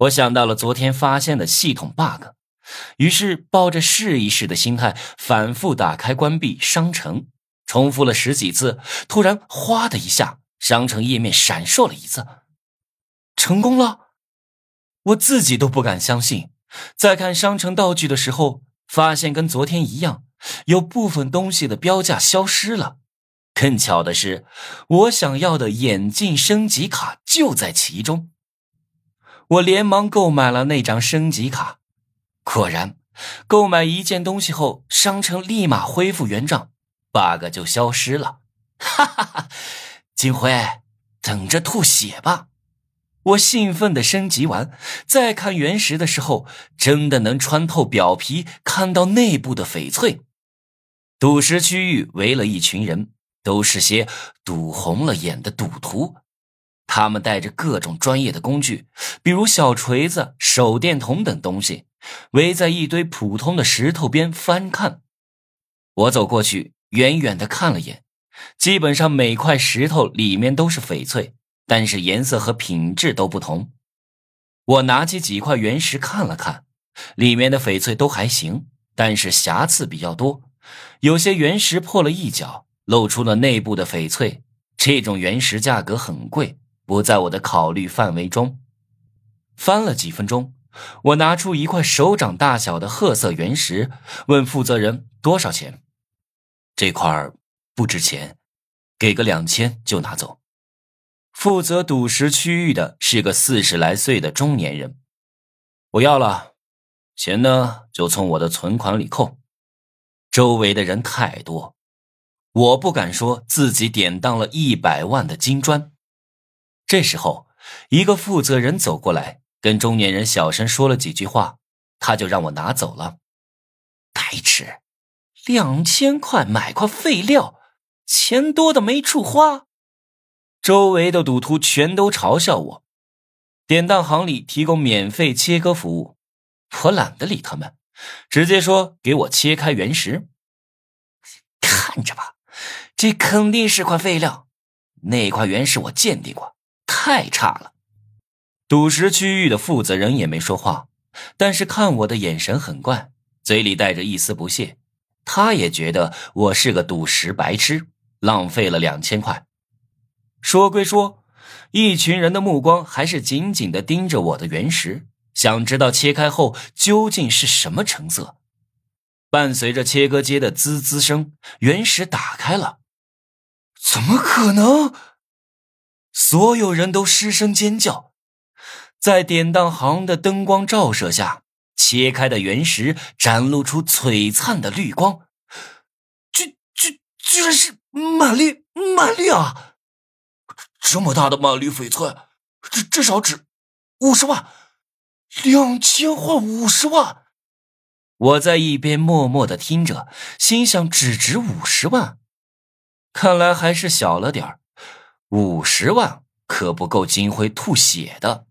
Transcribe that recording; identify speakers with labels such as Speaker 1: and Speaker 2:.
Speaker 1: 我想到了昨天发现的系统 bug，于是抱着试一试的心态，反复打开、关闭商城，重复了十几次。突然，哗的一下，商城页面闪烁了一次，成功了！我自己都不敢相信。在看商城道具的时候，发现跟昨天一样，有部分东西的标价消失了。更巧的是，我想要的眼镜升级卡就在其中。我连忙购买了那张升级卡，果然，购买一件东西后，商城立马恢复原状，bug 就消失了。哈哈哈！金辉，等着吐血吧！我兴奋的升级完，再看原石的时候，真的能穿透表皮，看到内部的翡翠。赌石区域围了一群人，都是些赌红了眼的赌徒。他们带着各种专业的工具，比如小锤子、手电筒等东西，围在一堆普通的石头边翻看。我走过去，远远的看了眼，基本上每块石头里面都是翡翠，但是颜色和品质都不同。我拿起几块原石看了看，里面的翡翠都还行，但是瑕疵比较多，有些原石破了一角，露出了内部的翡翠。这种原石价格很贵。不在我的考虑范围中。翻了几分钟，我拿出一块手掌大小的褐色原石，问负责人多少钱。这块不值钱，给个两千就拿走。负责赌石区域的是个四十来岁的中年人。我要了，钱呢就从我的存款里扣。周围的人太多，我不敢说自己典当了一百万的金砖。这时候，一个负责人走过来，跟中年人小声说了几句话，他就让我拿走了。白痴，两千块买块废料，钱多的没处花。周围的赌徒全都嘲笑我。典当行里提供免费切割服务，我懒得理他们，直接说给我切开原石。看着吧，这肯定是块废料，那块原石我鉴定过。太差了，赌石区域的负责人也没说话，但是看我的眼神很怪，嘴里带着一丝不屑。他也觉得我是个赌石白痴，浪费了两千块。说归说，一群人的目光还是紧紧的盯着我的原石，想知道切开后究竟是什么成色。伴随着切割机的滋滋声，原石打开了。怎么可能？所有人都失声尖叫，在典当行的灯光照射下，切开的原石展露出璀璨的绿光。居居居然是满绿满绿啊！这么大的满绿翡翠，至至少值五十万，两千换五十万。我在一边默默的听着，心想：只值五十万，看来还是小了点儿。五十万可不够金辉吐血的。